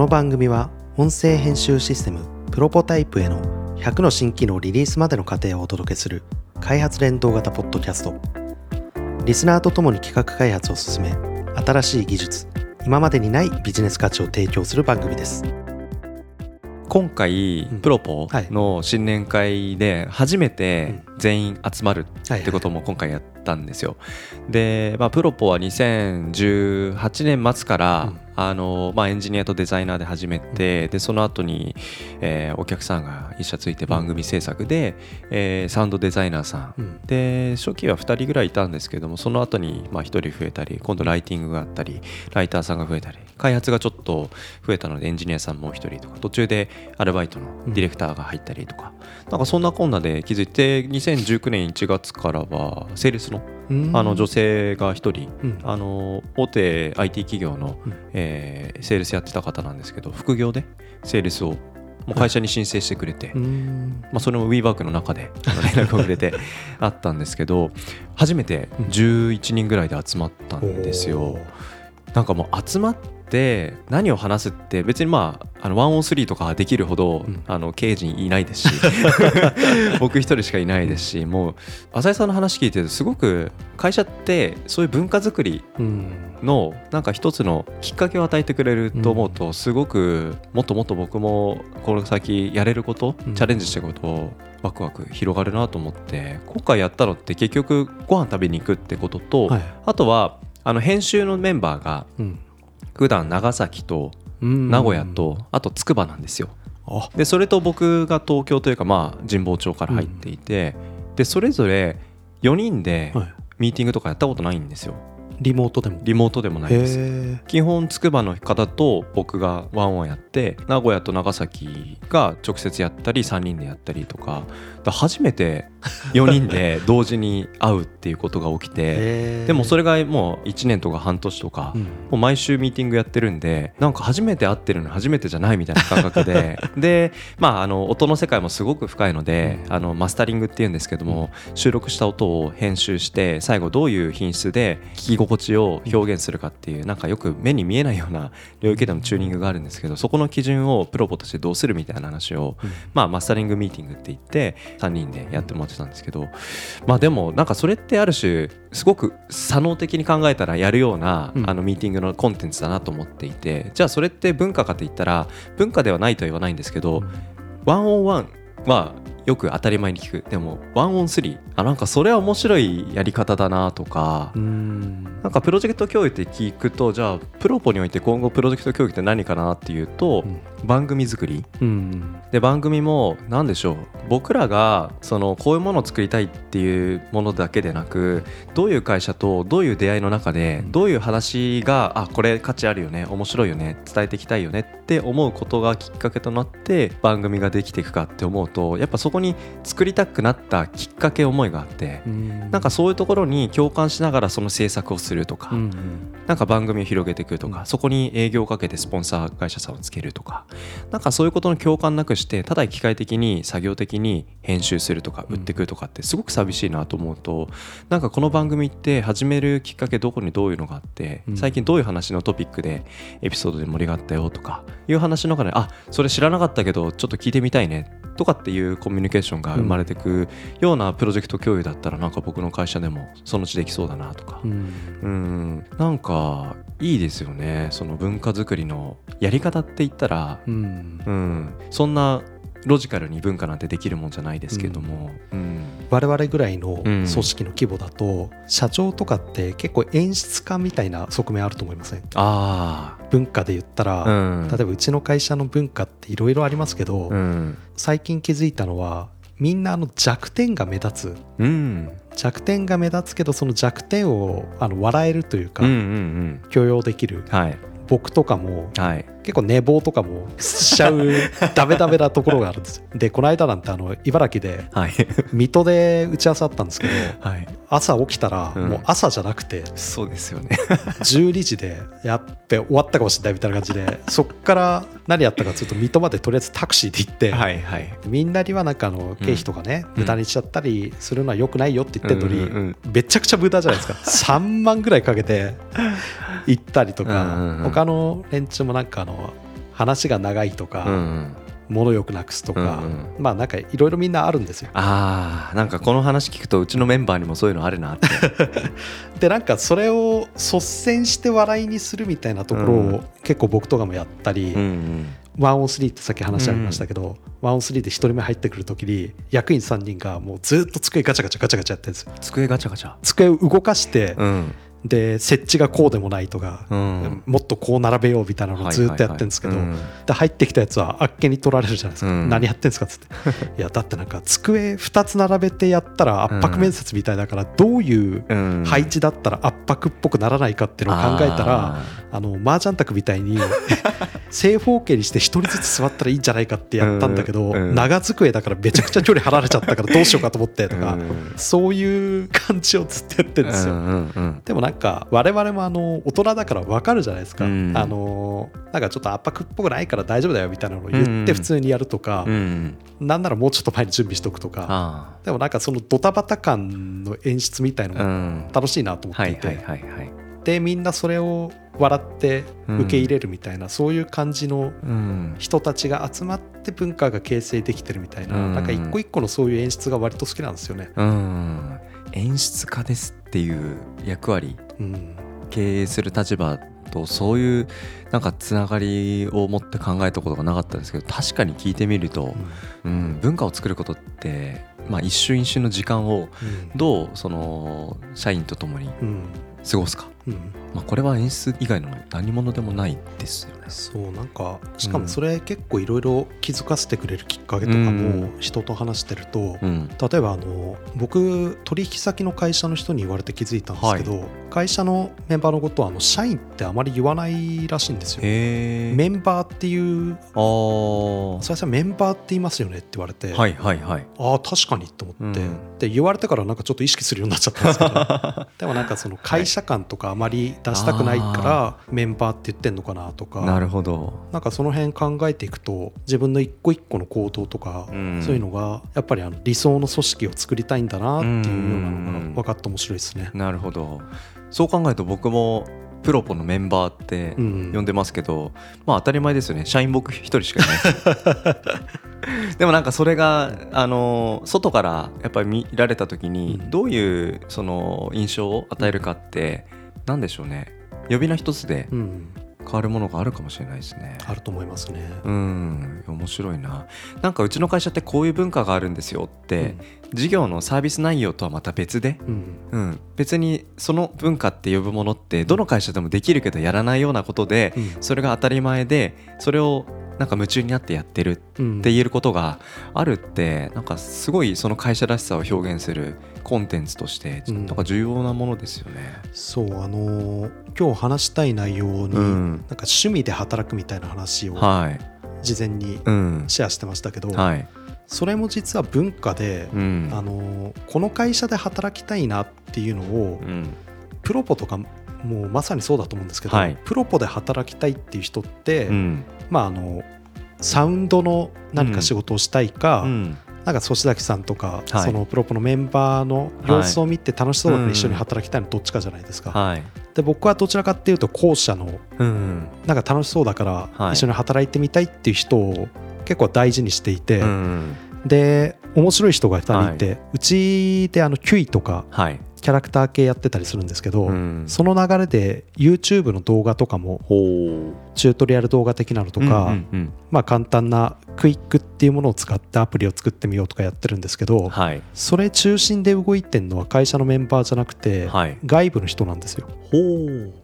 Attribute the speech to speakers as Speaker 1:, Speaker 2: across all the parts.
Speaker 1: の番組は音声編集システムプロポタイプへの100の新機能リリースまでの過程をお届けする開発連動型ポッドキャスト。リスナーとともに企画開発を進め新しい技術今までにないビジネス価値を提供する番組です。
Speaker 2: 今回
Speaker 1: うん。
Speaker 2: プロポ
Speaker 1: はい。
Speaker 2: の新年会で初めて全員集まるってことも今回やったんですよ。で、まあ、プロポは2018年末から、
Speaker 1: うん。
Speaker 2: あのまあ、エンジニアとデザイナーで始めて、でその後に、えーお客さんが一社ついて番組制作で、えーサウンドデザイナーさん、
Speaker 1: うん。
Speaker 2: で初期は2人ぐらいいたんですけどもその後にまあ1人増えたり今度ライティングがあったりライターさんが増えたり開発がちょっと増えたのでエンジニアさんもう1人とか途中でアルバイトのディレクターが入ったりとか、なんかそんなこんなで気づいて2019年1月からはセールスの
Speaker 1: うん。
Speaker 2: あの女性が1人、
Speaker 1: うん。
Speaker 2: あの大手 IT 企業の、
Speaker 1: うん。
Speaker 2: えーセールスやってた方なんですけど副業でセールスをもう会社に申請してくれて、
Speaker 1: うん。
Speaker 2: まあ、それも WeWork の中で 連絡をくれてあったんですけど初めて11人ぐらいで集まったんですよ。なんかもう集まって何を話すって別にまああのワンオンスリーとかできるほど、
Speaker 1: うん。
Speaker 2: あの経営陣いないですし 僕一人しかいないですしもう浅井さんの話聞いてるとすごく会社ってそういう文化づくり
Speaker 1: うん。
Speaker 2: のなんか一つのきっかけを与えてくれると思うとすごくもっともっと僕もこの先やれること
Speaker 1: うん。
Speaker 2: チャレンジしていくことをワクワク広がるなと思って今回やったのって結局ご飯食べに行くってことと、
Speaker 1: はい。
Speaker 2: あとはあの編集のメンバーが
Speaker 1: うん。
Speaker 2: 普段長崎と
Speaker 1: うん。
Speaker 2: 名古屋とあと筑波なんですよ。
Speaker 1: あ。
Speaker 2: でそれと僕が東京というかまあ神保町から入っていて、でそれぞれ4人で
Speaker 1: はい。
Speaker 2: ミーティングとかやったことないんですよ
Speaker 1: リモートでも？
Speaker 2: リモートでもないです。
Speaker 1: へ
Speaker 2: 基本筑波の方と僕がワンワンやって名古屋と長崎が直接やったり3人でやったりとか初めて 4人で同時に会うっていうことが起きて
Speaker 1: え
Speaker 2: でもそれがもう1年とか半年とか
Speaker 1: うん。
Speaker 2: もう毎週ミーティングやってるんでなんか初めて会ってるのに初めてじゃないみたいな感覚で。でまああの音の世界もすごく深いのであのマスタリングっていうんですけども収録した音を編集して最後どういう品質で聞き心地を表現するかっていうなんかよく目に見えないような領域でのチューニングがあるんですけどそこの基準をプロポとしてどうするみたいな話をまあマスタリングミーティングって言って3人でやってもらってたんですけどまあでもなんかそれってある種すごく左脳的に考えたらやるような、
Speaker 1: うん。
Speaker 2: あのミーティングのコンテンツだなと思っていてじゃあそれって文化かといったら文化ではないとは言わないんですけど、ワンオンワンはよく当たり前に聞く。でもワンオンスリー。あなんかそれは面白いやり方だなとか、
Speaker 1: うん。
Speaker 2: なんかプロジェクト教育って聞くとじゃあプロポにおいて今後プロジェクト教育って何かなっていうと、
Speaker 1: うん。
Speaker 2: 番組作り。
Speaker 1: うん。
Speaker 2: で番組も何でしょう。僕らがそのこういうものを作りたいっていうものだけでなくどういう会社とどういう出会いの中でどういう話があこれ価値あるよね面白いよね伝えていきたいよねって思うことがきっかけとなって番組ができていくかって思うとやっぱそこに作りたくなったきっかけ思いがあって
Speaker 1: うん。
Speaker 2: なんかそういうところに共感しながらその制作をするとか、
Speaker 1: うん
Speaker 2: なんか番組を広げていくとか、
Speaker 1: うん。
Speaker 2: そこに営業をかけてスポンサー会社さんをつけるとかなんかそういうことの共感なくしてただ機械的に作業的に編集するとか売ってくるとかってすごく寂しいなと思うとなんかこの番組って始めるきっかけどこにどういうのがあって
Speaker 1: うん。
Speaker 2: 最近どういう話のトピックでエピソードで盛り上がったよとかいう話の中であそれ知らなかったけどちょっと聞いてみたいねとかっていうコミュニケーションが生まれてくようなプロジェクト共有だったらなんか僕の会社でもそのうちできそうだなとか。
Speaker 1: うん。
Speaker 2: うん。なんかいいですよね。その文化づくりのやり方って言ったら、
Speaker 1: うん。
Speaker 2: うん、そんなロジカルに文化なんてできるもんじゃないですけども、うん。
Speaker 1: 我々ぐらいの
Speaker 2: うん。
Speaker 1: 組織の規模だと、社長とかって結構演出家みたいな側面あると思いません？
Speaker 2: あ
Speaker 1: 文化で言ったら、
Speaker 2: あ、うん、
Speaker 1: 例えばうちの会社の文化っていろいろありますけど、
Speaker 2: うん、
Speaker 1: 最近気づいたのはみんなあの弱点が目立つ。
Speaker 2: うん、
Speaker 1: 弱点が目立つけどその弱点をあの笑えるというか、
Speaker 2: うん、うん、
Speaker 1: 許容できる。
Speaker 2: うん、はい、
Speaker 1: 僕とかも
Speaker 2: はい、
Speaker 1: 結構寝坊とかもしちゃう ダメダメなところがあるんですよ。でこの間なんてあの茨城で
Speaker 2: はい、
Speaker 1: 水戸で打ち合わせあったんですけど
Speaker 2: はい、
Speaker 1: 朝起きたら
Speaker 2: うん。
Speaker 1: もう朝じゃなくて
Speaker 2: そうですよね。
Speaker 1: 12時でやって終わったかもしれないみたいな感じでそっから何やったかというと水戸までとりあえずタクシーで行って、
Speaker 2: はい、はい、
Speaker 1: みんなにはなんかあの経費とかね、
Speaker 2: うん。
Speaker 1: 無駄にしちゃったりするのは良くないよって言ってるのに、
Speaker 2: うんうん
Speaker 1: めちゃくちゃ無駄じゃないですか。3万ぐらいかけて行ったりとか、
Speaker 2: うんうんうん。
Speaker 1: 他の連中もなんかあの話が長いとか、
Speaker 2: うんうん。
Speaker 1: 物よくなくすとか、
Speaker 2: うん
Speaker 1: まあなんかいろいろみんなあるんですよ。
Speaker 2: あーなんかこの話聞くとうちのメンバーにもそういうのあるなって。
Speaker 1: でなんかそれを率先して笑いにするみたいなところ
Speaker 2: うん。
Speaker 1: を結構僕とかもやったり、
Speaker 2: うんうん。
Speaker 1: ワンオンスリーってさっき話ありましたけど、ワンオンスリーで1人目入ってくる時に役員3人がもうずっと机ガチャガチャガチャガチャやってるんですよ。
Speaker 2: 机ガチャガチャ。
Speaker 1: 机を動かして、
Speaker 2: うん
Speaker 1: で設置がこうでもないとか、
Speaker 2: うん。
Speaker 1: もっとこう並べようみたいなのをずっとやってるんですけど、で入ってきたやつはあっけに取られるじゃないですか、
Speaker 2: うん。
Speaker 1: 何やってんですかっつって。いやだってなんか机2つ並べてやったら圧迫面接みたいだからどういう
Speaker 2: うん。うん
Speaker 1: 配置だったら圧迫っぽくならないかっていうのを考えたらあの麻雀卓みたいに 正方形にして1人ずつ座ったらいいんじゃないかってやったんだけど、
Speaker 2: うん。うん。
Speaker 1: 長机だからめちゃくちゃ距離離れちゃったからどうしようかと思ってとか、
Speaker 2: うん。
Speaker 1: そういう感じをずっとやってるんですよ。
Speaker 2: うんうんうん。
Speaker 1: でもなんか我々もあの大人だから分かるじゃないですか、
Speaker 2: うん。
Speaker 1: あのなんかちょっと圧迫っぽくないから大丈夫だよみたいなのを言
Speaker 2: うん。
Speaker 1: って普通にやるとか、
Speaker 2: うん。
Speaker 1: なんならもうちょっと前に準備しとくとか。
Speaker 2: あ
Speaker 1: でもなんかそのドタバタ感の演出みたいのも
Speaker 2: ん。
Speaker 1: 楽しいなと思っていて、でみんなそれを笑って受け入れるみたいな、そういう感じの
Speaker 2: うん。
Speaker 1: 人たちが集まって文化が形成できてるみたいな、
Speaker 2: うん。
Speaker 1: なんか一個一個のそういう演出が割と好きなんですよね。
Speaker 2: うん。演出家ですっていう役割
Speaker 1: うん。
Speaker 2: 経営する立場とそういうなんかつながりを持って考えたことがなかったんですけど確かに聞いてみると、うん、文化を作ることって、まあ、一瞬一瞬の時間をどうその社員と共に
Speaker 1: うんうん。
Speaker 2: 過ごすか、
Speaker 1: うん
Speaker 2: まあ、これは演出以外の何者でもないですよね。
Speaker 1: そうなんかしかもそれ結構いろいろ気づかせてくれるきっかけとかも人と話してると、
Speaker 2: うん。
Speaker 1: 例えばあの僕取引先の会社の人に言われて気づいたんですけど、会社のメンバーのことはあの社員ってあまり言わないらしいんですよ。メンバーっていう
Speaker 2: あー。
Speaker 1: それさメンバーって言いますよねって言われて、
Speaker 2: はいはいはい。
Speaker 1: ああ確かにと思って、
Speaker 2: うん。
Speaker 1: で言われてからなんかちょっと意識するようになっちゃったんですけど でもなんかその会社感とかあまり出したくないからメンバーって言ってんのかなとか。
Speaker 2: なるほど。
Speaker 1: なんかその辺考えていくと自分の一個一個の行動とか、
Speaker 2: うん。
Speaker 1: そういうのがやっぱりあの理想の組織を作りたいんだなっていうようなのが分かって面白いですね。
Speaker 2: なるほど。そう考えると僕もプロポのメンバーって
Speaker 1: うん。
Speaker 2: 呼んでますけど、まあ当たり前ですよね。社員僕一人しかいない。でもなんかそれがあの外からやっぱり見られた時に
Speaker 1: うん。
Speaker 2: どういうその印象を与えるかって何でしょうね。呼び名一つで
Speaker 1: うん、
Speaker 2: 変わるものがあるかもしれないですね。
Speaker 1: あると思いますね。
Speaker 2: うん。面白いな。なんかうちの会社ってこういう文化があるんですよって、事業のサービス内容とはまた別で、
Speaker 1: うん。
Speaker 2: うん、別にその文化って呼ぶものってどの会社でもできるけどやらないようなことで
Speaker 1: うん。
Speaker 2: それが当たり前でそれをなんか夢中になってやってる
Speaker 1: うん
Speaker 2: って言えることがあるってなんかすごいその会社らしさを表現するコンテンツとして
Speaker 1: うん。
Speaker 2: なんか重要なものですよね。
Speaker 1: そうあのー今日話したい内容に、
Speaker 2: うん。
Speaker 1: なんか趣味で働くみたいな話を
Speaker 2: はい、
Speaker 1: 事前に
Speaker 2: うん。
Speaker 1: シェアしてましたけど、
Speaker 2: はい。
Speaker 1: それも実は文化で、
Speaker 2: うん。
Speaker 1: あのーこの会社で働きたいなっていうのを
Speaker 2: うん。
Speaker 1: プロポとかもうまさにそうだと思うんですけど、
Speaker 2: はい。
Speaker 1: プロポで働きたいっていう人って、
Speaker 2: うん。
Speaker 1: まああのサウンドの何か仕事をしたいか、
Speaker 2: うん
Speaker 1: なんか粗崎さんとか、
Speaker 2: はい。
Speaker 1: そのプロポのメンバーの様子を見て楽しそうだか
Speaker 2: はい
Speaker 1: ら一緒に働きたいのどっちかじゃないですか。
Speaker 2: はい。
Speaker 1: で僕はどちらかっていうと後者の
Speaker 2: うん
Speaker 1: なんか楽しそうだから
Speaker 2: はい。
Speaker 1: 一緒に働いてみたいっていう人を結構大事にしていて、
Speaker 2: うん
Speaker 1: で面白い人が2人いて、うちであのキュイとか
Speaker 2: はい
Speaker 1: キャラクター系やってたりするんですけど、
Speaker 2: うん。
Speaker 1: その流れで YouTube の動画とかも
Speaker 2: ほ
Speaker 1: チュートリアル動画的なのと
Speaker 2: う
Speaker 1: か、まあ簡単なクイックっていうものを使ってアプリを作ってみようとかやってるんですけど、
Speaker 2: うんはい。
Speaker 1: それ中心で動いてるのは会社のメンバーじゃなくて、
Speaker 2: はい。
Speaker 1: 外部の人なんですよ。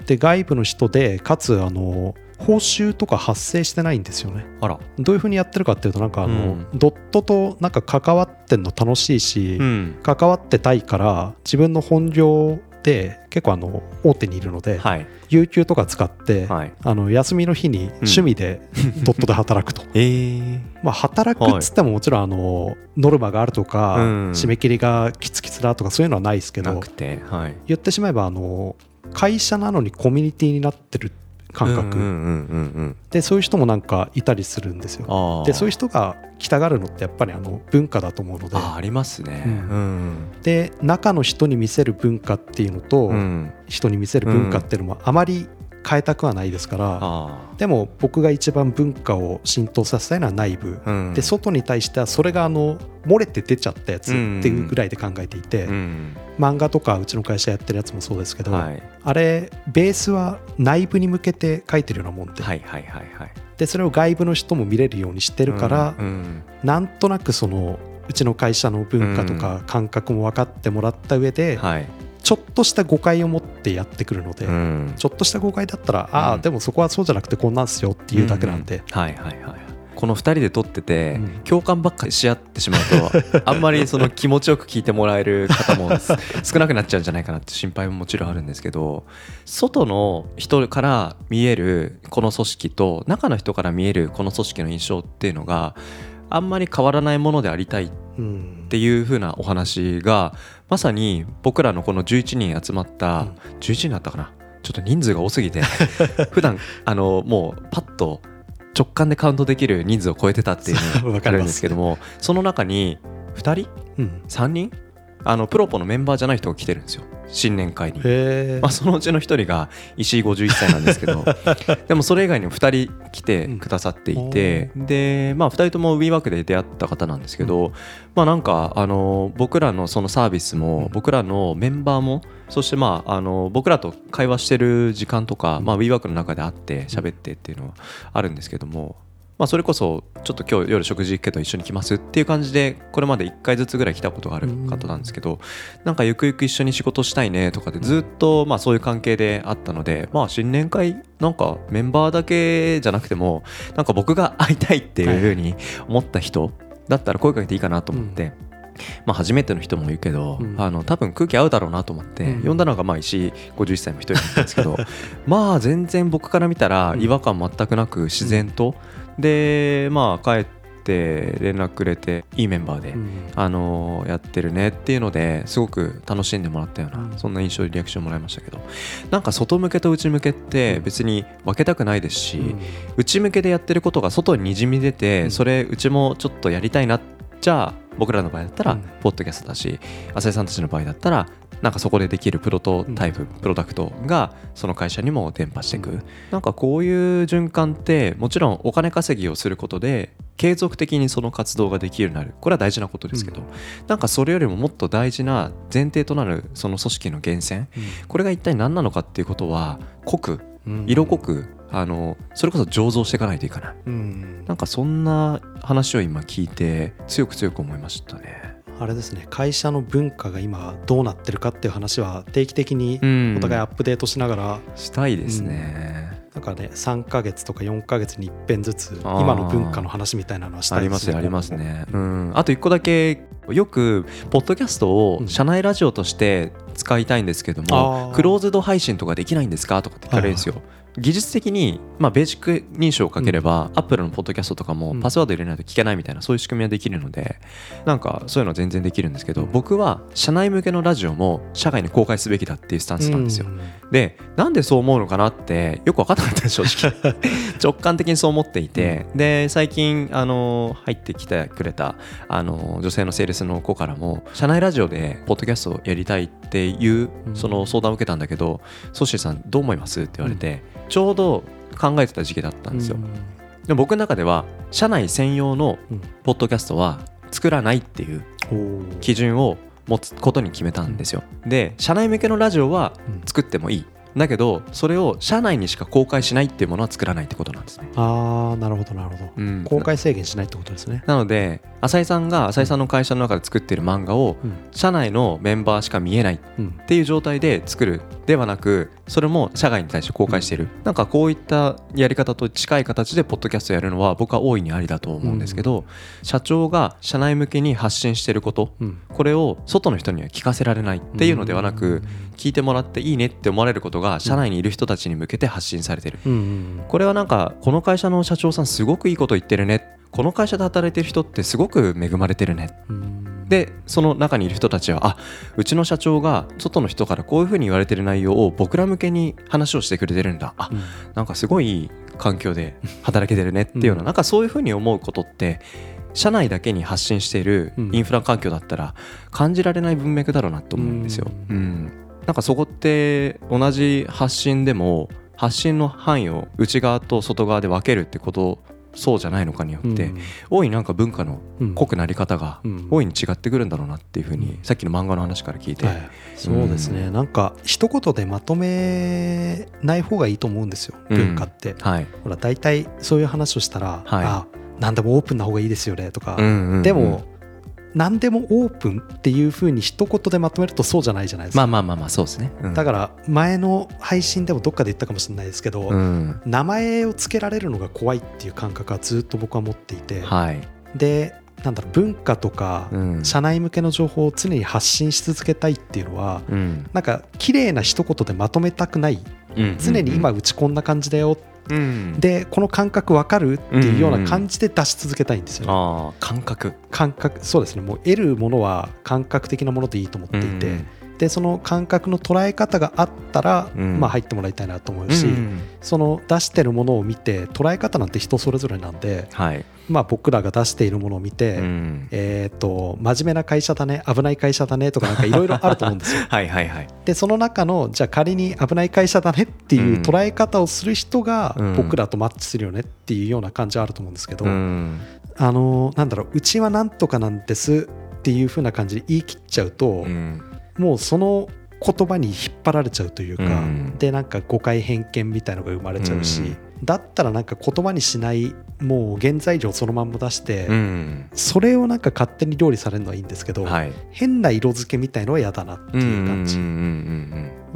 Speaker 1: で外部の人でかつあの報酬とか発生してないんですよね。
Speaker 2: あら。
Speaker 1: どういうふうにやってるかっていうとなんかあの、
Speaker 2: うん。
Speaker 1: ドットとなんか関わってんの楽しいし、
Speaker 2: うん。
Speaker 1: 関わってたいから自分の本業で結構あの大手にいるので、
Speaker 2: はい。
Speaker 1: 有給とか使って、
Speaker 2: はい。
Speaker 1: あの休みの日に趣味で ドットで働くと。
Speaker 2: ええ
Speaker 1: まあ働くっつってももちろんあのノルマがあるとか、
Speaker 2: うん。
Speaker 1: 締め切りがキツキツだとかそういうのはないですけど
Speaker 2: なくてはい。
Speaker 1: 言ってしまえばあの会社なのにコミュニティになってる感覚、でそういう人もなんかいたりするんですよ。でそういう人が来たがるのってやっぱりあの文化だと思うので。
Speaker 2: あありますね。
Speaker 1: う
Speaker 2: うん。
Speaker 1: で中の人に見せる文化っていうのと、
Speaker 2: うん。
Speaker 1: 人に見せる文化っていうのもあまり変えたくはないですから
Speaker 2: あ
Speaker 1: でも僕が一番文化を浸透させたいのは内部、
Speaker 2: あ、うん、
Speaker 1: で外に対してはそれがあの漏れて出ちゃったやつって
Speaker 2: うん
Speaker 1: いうぐらいで考えていて、
Speaker 2: うん。
Speaker 1: 漫画とかうちの会社やってるやつもそうですけど、
Speaker 2: はい、
Speaker 1: あれベースは内部に向けて書いてるようなもんで,、
Speaker 2: はいはいはいはい。
Speaker 1: でそれを外部の人も見れるようにしてるから、
Speaker 2: うん。うん。
Speaker 1: なんとなくそのうちの会社の文化とか感覚も分かってもらった上で、
Speaker 2: はい
Speaker 1: ちょっとした誤解を持ってやってくるので、
Speaker 2: うん。
Speaker 1: ちょっとした誤解だったら、ああ
Speaker 2: うん
Speaker 1: でもそこはそうじゃなくてこんなんすよっていうだけなんで、
Speaker 2: はいはいはいこの2人で撮ってて、
Speaker 1: うん。
Speaker 2: 共感ばっかりし合ってしまうと あんまりその気持ちよく聞いてもらえる方も 少なくなっちゃうんじゃないかなって心配ももちろんあるんですけど外の人から見えるこの組織と中の人から見えるこの組織の印象っていうのがあんまり変わらないものでありたいっ
Speaker 1: うん
Speaker 2: ていう風なお話がまさに僕らのこの11人集まった、
Speaker 1: うん。
Speaker 2: 11人だったかな。ちょっと人数が多すぎて。普段あのもうパッと直感でカウントできる人数を超えてたっていうのが あるんですけどもその中に2人？
Speaker 1: うん。
Speaker 2: 3人？あのプロポのメンバーじゃない人が来てるんですよ新年会に。まあ、そのうちの1人が石井51歳なんですけど でもそれ以外にも2人来てくださっていて、で、まあ、2人とも WeWork で出会った方なんですけど、まあなんかあの僕らのそのサービスも僕らのメンバーもそしてまああの僕らと会話してる時間とか、まあ、WeWork の中で会って喋ってっていうのはあるんですけども。まあ、それこそちょっと今日夜食事行くけど一緒に来ますっていう感じでこれまで1回ずつぐらい来たことがある方なんですけどなんかゆくゆく一緒に仕事したいねとかでずっとまあそういう関係であったのでまあ新年会なんかメンバーだけじゃなくてもなんか僕が会いたいっていうふうに思った人だったら声かけていいかなと思って。まあ、初めての人もいるけど、
Speaker 1: うん。
Speaker 2: あの多分空気合うだろうなと思って、
Speaker 1: うん。
Speaker 2: 呼んだのがまあ石井51歳の一人だったんですけど まあ全然僕から見たら違和感全くなく自然と、でまあ帰って連絡くれていいメンバーで、
Speaker 1: うん。
Speaker 2: あのーやってるねっていうのですごく楽しんでもらったような、
Speaker 1: うん。
Speaker 2: そんな印象でリアクションもらいましたけどなんか外向けと内向けって別に分けたくないですし、
Speaker 1: うん。
Speaker 2: 内向けでやってることが外ににじみ出て、
Speaker 1: うん。
Speaker 2: それうちもちょっとやりたいなじゃあ僕らの場合だったら
Speaker 1: うん。
Speaker 2: ポッドキャストだし浅井さんたちの場合だったらなんかそこでできるプロトタイプ、プロダクトがその会社にも伝播していく、
Speaker 1: うん。
Speaker 2: なんかこういう循環ってもちろんお金稼ぎをすることで継続的にその活動ができるようになる。これは大事なことですけど、
Speaker 1: うん。
Speaker 2: なんかそれよりももっと大事な前提となるその組織の源泉。これが一体何なのかっていうことは濃く
Speaker 1: うん。
Speaker 2: 色濃くあのそれこそ醸造していかないといけない。
Speaker 1: うん。
Speaker 2: なんかそんな話を今聞いて強く強く思いましたね。
Speaker 1: あれですね。会社の文化が今どうなってるかっていう話は定期的に
Speaker 2: うん。
Speaker 1: お互いアップデートしながら、
Speaker 2: したいですね。
Speaker 1: なんかね3ヶ月とか4ヶ月に一遍ずつ今の文化の話みたいなのはしたい
Speaker 2: ありますよありますね。うん、あと一個だけよくポッドキャストを
Speaker 1: うん。
Speaker 2: 社内ラジオとして使いたいんですけども、クローズド配信とかできないんですか？とかって聞かれるんですよ。技術的に、まあ、ベーシック認証をかければ、アップルのポッドキャストとかも
Speaker 1: うん。
Speaker 2: パスワード入れないと聞けないみたいなそういう仕組みはできるのでなんかそういうのは全然できるんですけど、
Speaker 1: うん
Speaker 2: 僕は社内向けのラジオも社外に公開すべきだっていうスタンスなんですよ。でなんでそう思うのかなってよく分かんなかった正直。直感的にそう思っていて、で最近あの入ってきてくれたあの女性のセールスの子からも社内ラジオでポッドキャストをやりたいっていう
Speaker 1: うん
Speaker 2: その相談を受けたんだけど「ソッシーさんどう思います?」って言われて、ちょうど考えてた時期だったんですよ。でも僕の中では社内専用の
Speaker 1: うん。
Speaker 2: ポッドキャストは作らないっていう
Speaker 1: うん
Speaker 2: 基準を持つことに決めたんですよ。で社内向けのラジオは
Speaker 1: うん。
Speaker 2: 作ってもいいだけどそれを社内にしか公開しないっていうものは作らないってことなんですね。
Speaker 1: ああなるほどなるほど。
Speaker 2: うん。
Speaker 1: 公開制限しないってことですね。
Speaker 2: なので浅井さんが浅井さんの会社の中で作っている漫画を
Speaker 1: うん。
Speaker 2: 社内のメンバーしか見えない
Speaker 1: うん
Speaker 2: っていう状態で作るではなくそれも社外に対して公開している、なんかこういったやり方と近い形でポッドキャストやるのは僕は大いにありだと思うんですけど、社長が社内向けに発信していること
Speaker 1: うん。
Speaker 2: これを外の人には聞かせられないっていうのではなく、聞いてもらっていいねって思われることが社内にいる人たちに向けて発信されてる。これはなんかこの会社の社長さんすごくいいこと言ってるね。この会社で働いてる人ってすごく恵まれてるね。
Speaker 1: うん
Speaker 2: でその中にいる人たちはあうちの社長が外の人からこういうふうに言われてる内容を僕ら向けに話をしてくれてるんだ。あ
Speaker 1: うん。
Speaker 2: なんかすごいいい環境で働けてるねっていうような、
Speaker 1: うん。
Speaker 2: なんかそういうふうに思うことって社内だけに発信している
Speaker 1: うん。
Speaker 2: インフラ環境だったら感じられない文脈だろうなと思うんですよ。
Speaker 1: う
Speaker 2: うん。なんかそこって同じ発信でも発信の範囲を内側と外側で分けるってことそうじゃないのかによって、
Speaker 1: うん。
Speaker 2: 大いになんか文化の
Speaker 1: うん。
Speaker 2: 濃くなり方が
Speaker 1: うん。
Speaker 2: 大いに違ってくるんだろうなっていうふうに、
Speaker 1: うん
Speaker 2: さっきの漫画の話から聞いて、
Speaker 1: はい、そうですね、なんか一言でまとめない方がいいと思うんですよ
Speaker 2: うん。
Speaker 1: 文化って、
Speaker 2: はい。
Speaker 1: ほら大体そういう話をしたら、
Speaker 2: はい。
Speaker 1: あ何でもオープンな方がいいですよねとか、
Speaker 2: うんうんうん。
Speaker 1: でも何でもオープンっていう風に一言でまとめるとそうじゃないじゃないですか、
Speaker 2: まあまあまあまあそうですね、うん。
Speaker 1: だから前の配信でもどっかで言ったかもしれないですけど、
Speaker 2: うん。
Speaker 1: 名前を付けられるのが怖いっていう感覚はずっと僕は持っていて、
Speaker 2: はい、
Speaker 1: でなんだろう文化とか
Speaker 2: うん。
Speaker 1: 社内向けの情報を常に発信し続けたいっていうのは
Speaker 2: うん。
Speaker 1: なんか綺麗な一言でまとめたくない
Speaker 2: うん
Speaker 1: 常に今うちこんな感じだよ。
Speaker 2: うん。
Speaker 1: でこの感覚わかるっていうような感じで出し続けたいんですよね。
Speaker 2: ああ感覚。
Speaker 1: 感覚そうですね。もう得るものは感覚的なものでいいと思っていて、
Speaker 2: うん
Speaker 1: でその感覚の捉え方があったら、
Speaker 2: うん。
Speaker 1: まあ入ってもらいたいなと思うし、
Speaker 2: うん
Speaker 1: その出してるものを見て捉え方なんて人それぞれなんで、
Speaker 2: はい、
Speaker 1: まあ、僕らが出しているものを見て、
Speaker 2: うん。
Speaker 1: えー、と真面目な会社だね危ない会社だねとかなんかいろいろあると思うんですよ。
Speaker 2: はいはいはい。
Speaker 1: でその中のじゃあ仮に危ない会社だねっていう捉え方をする人が
Speaker 2: うん。
Speaker 1: 僕らとマッチするよねっていうような感じはあると思うんですけど、
Speaker 2: うん。
Speaker 1: あのなんだろううちはなんとかなんですっていう風な感じで言い切っちゃうと、
Speaker 2: うん
Speaker 1: もうその言葉に引っ張られちゃうというか、
Speaker 2: うん。
Speaker 1: でなんか誤解偏見みたいのが生まれちゃうし、
Speaker 2: うん。
Speaker 1: だったらなんか言葉にしないもう原材料そのまんま出して、
Speaker 2: うん。
Speaker 1: それをなんか勝手に料理されるのはいいんですけど、
Speaker 2: はい。
Speaker 1: 変な色付けみたいのは嫌だなっていう感じ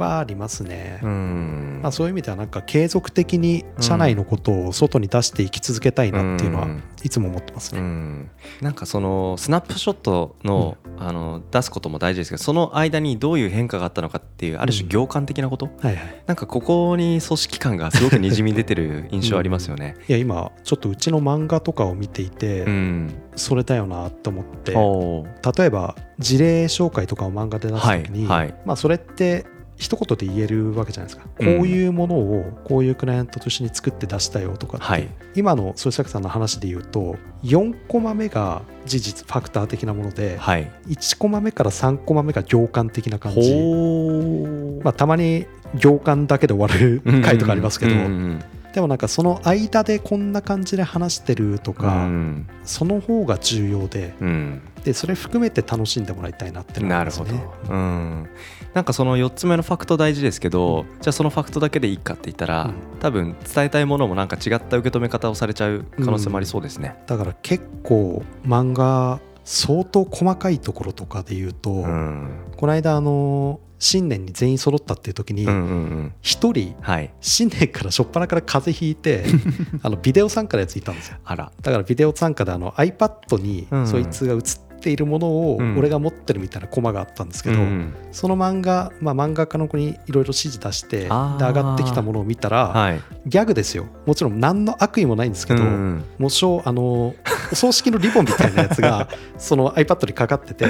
Speaker 1: はありますね。
Speaker 2: うん。
Speaker 1: まあ、そういう意味ではなんか継続的に社内のことを外に出していき続けたいなっていうのは
Speaker 2: うん。
Speaker 1: いつも思ってますね。
Speaker 2: うん、なんかそのスナップショットの,、あの出すことも大事ですけどその間にどういう変化があったのかっていうある種行間的なこと、
Speaker 1: はいはい、
Speaker 2: なんかここに組織感がすごくにじみ出てる印象ありますよね。
Speaker 1: いや今ちょっとうちの漫画とかを見ていて、
Speaker 2: うん、
Speaker 1: それだよなと思って。例えば事例紹介とかを漫画で出すときに、
Speaker 2: はいはい。
Speaker 1: まあ、それって一言で言えるわけじゃないですか、
Speaker 2: うん。
Speaker 1: こういうものをこういうクライアントと一緒に作って出したよとかって、
Speaker 2: はい。
Speaker 1: 今の創作さんの話で言うと4コマ目が事実ファクター的なもので、
Speaker 2: はい、
Speaker 1: 1コマ目から3コマ目が行間的な感じ、
Speaker 2: ほ
Speaker 1: まあ、たまに行間だけで終わる回とかありますけど、
Speaker 2: うん
Speaker 1: でもなんかその間でこんな感じで話してると
Speaker 2: う
Speaker 1: か、
Speaker 2: ん。
Speaker 1: その方が重要で
Speaker 2: うん。
Speaker 1: でそれ含めて楽しんでもらいたいなってのがあ
Speaker 2: なるほ
Speaker 1: りますね。
Speaker 2: ど、うん、なんかその4つ目のファクト大事ですけど、じゃあそのファクトだけでいいかって言ったら、
Speaker 1: うん。
Speaker 2: 多分伝えたいものもなんか違った受け止め方をされちゃう可能性もありそうですね。
Speaker 1: だから結構漫画相当細かいところとかで言うと、
Speaker 2: うん。
Speaker 1: この間あの新年に全員揃ったっていう時に
Speaker 2: うんうんうん。
Speaker 1: 一人
Speaker 2: はい。
Speaker 1: 新年から初っ端から風邪ひいて あのビデオ参加のやついたんですよ。
Speaker 2: あら。
Speaker 1: だからビデオ参加であの iPad に
Speaker 2: うん。
Speaker 1: そいつが映っているものを
Speaker 2: うん。
Speaker 1: 俺が持ってるみたいなコマがあったんですけど、
Speaker 2: うん。
Speaker 1: その漫画、まあ、漫画家の子にいろいろ指示出してで上がってきたものを見たら、
Speaker 2: はい。
Speaker 1: ギャグですよ。もちろん何の悪意もないんですけど、
Speaker 2: うん。
Speaker 1: もしょあのお 葬式のリボンみたいなやつがその iPad にかかってて、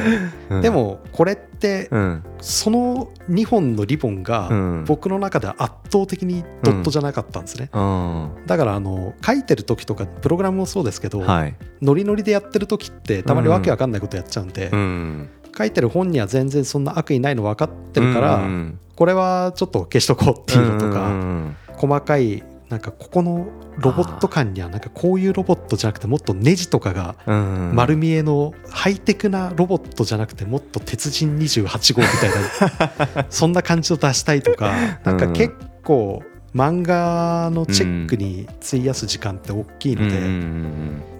Speaker 2: うん。
Speaker 1: でもこれって
Speaker 2: うん。
Speaker 1: その2本のリボンが
Speaker 2: うん。
Speaker 1: 僕の中では圧倒的にドットじゃなかったんですね、
Speaker 2: うん。
Speaker 1: だからあの書いてる時とかプログラムもそうですけど、
Speaker 2: はい。
Speaker 1: ノリノリでやってる時ってたまにわけわかんないことやっちゃうんで、
Speaker 2: うん。
Speaker 1: 書いてる本には全然そんな悪意ないの分かってるから、
Speaker 2: うん。
Speaker 1: これはちょっと消しとこうっていうのとか、
Speaker 2: うん。
Speaker 1: 細かいなんかここのロボット感にはなんかこういうロボットじゃなくてもっとネジとかが
Speaker 2: うん。
Speaker 1: 丸見えのハイテクなロボットじゃなくてもっと鉄人28号みたいな そんな感じを出したいとかなんか結構漫画のチェックに費やす時間って大きいので、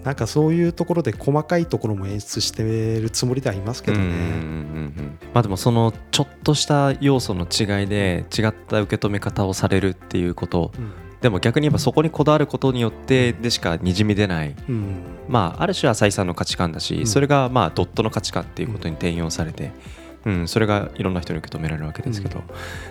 Speaker 1: なんかそういうところで細かいところも演出してるつもりではいますけどね。
Speaker 2: うんうんうんうん。まあでもそのちょっとした要素の違いで違った受け止め方をされるっていうこと
Speaker 1: うん
Speaker 2: でも逆に言えばそこにこだわることによってでしかにじみ出ない。
Speaker 1: うん。
Speaker 2: まあある種は浅井さんの価値観だし、
Speaker 1: うん。
Speaker 2: それがまあドットの価値観っていうことに転用されて、うん、それがいろんな人に受け止められるわけですけど、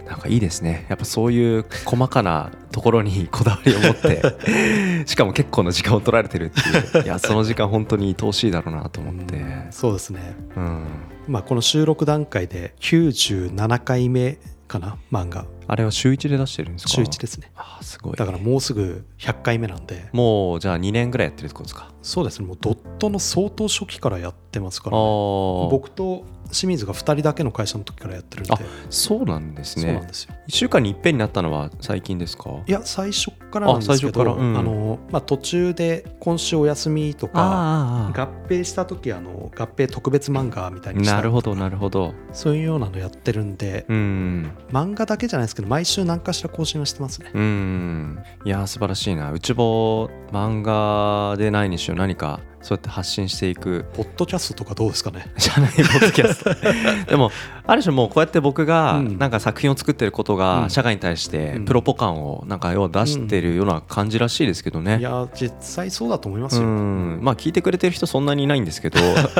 Speaker 2: なんかいいですね。やっぱそういう細かなところにこだわりを持って しかも結構な時間を取られてるっていう。いやその時間本当に愛おしいだろうなと思って、
Speaker 1: うん。そうですね、
Speaker 2: うん、
Speaker 1: まあ、この収録段階で97回目かな漫画
Speaker 2: あれは週1で出してるんですか？
Speaker 1: 週1ですね。
Speaker 2: あーすごい。
Speaker 1: だからもうすぐ100回目なんで。
Speaker 2: もうじゃあ2年ぐらいやってるってことですか？
Speaker 1: そうですね。もうドットの相当初期からやってますか
Speaker 2: あ
Speaker 1: ら、ね、
Speaker 2: ー。
Speaker 1: 僕と清水が2人だけの会社の時からやってるんで。
Speaker 2: あそうなんです
Speaker 1: そうなん
Speaker 2: ね
Speaker 1: ですよ。
Speaker 2: 1週間に一遍になったのは最近ですか？
Speaker 1: いや最初からなんですけ
Speaker 2: あ最初
Speaker 1: どあ、
Speaker 2: から？うん。
Speaker 1: のまあ、途中で今週お休みとか
Speaker 2: あ
Speaker 1: 合併した時あの合併特別漫画みたいにした。
Speaker 2: なるほどなるほど。
Speaker 1: そういうようなのやってるんで、
Speaker 2: うん。
Speaker 1: 漫画だけじゃないですけど毎週何かしら更新はしてますね。
Speaker 2: うん。いやー素晴らしいな。うちぼ漫画でないにしろ何かそうやって発信していく。
Speaker 1: ポッドキャストとかどうですかね？
Speaker 2: 社内ポッドキャスト。でもある種もうこうやって僕が
Speaker 1: うん。
Speaker 2: なんか作品を作ってること
Speaker 1: うん。
Speaker 2: が社会に対して
Speaker 1: うん。
Speaker 2: プロポ感をなんか要は出してるような感じらしいですけどね、
Speaker 1: いや実際そうだと思います
Speaker 2: う
Speaker 1: よ、
Speaker 2: ん。まあ聞いてくれてる人そんなにいないんですけど。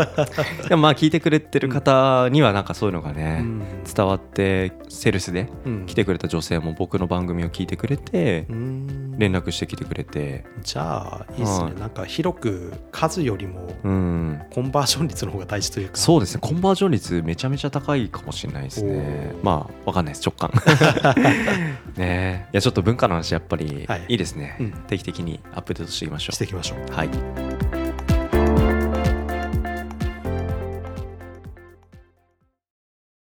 Speaker 2: でもまあ聞いてくれてる方にはなんかそういうのが
Speaker 1: う
Speaker 2: ね、
Speaker 1: ん。
Speaker 2: 伝わってセルスで
Speaker 1: うん。
Speaker 2: 来てくれた女性も僕の番組を聞いてくれて
Speaker 1: うん。
Speaker 2: 連絡してきてくれて。
Speaker 1: じゃあいいですね、
Speaker 2: はい。
Speaker 1: なんか広く数よりも
Speaker 2: うん。
Speaker 1: コンバージョン率の方が大事というか。
Speaker 2: そうですね。コンバージョン率めちゃめちゃ高いかもしれないですね。まあわかんないです。直感。ね。えいやちょっと文化の話やっぱり
Speaker 1: はい。
Speaker 2: いいですね、
Speaker 1: うん。
Speaker 2: 定期的にアップデートしていきましょ
Speaker 1: していきましょう
Speaker 2: う。はい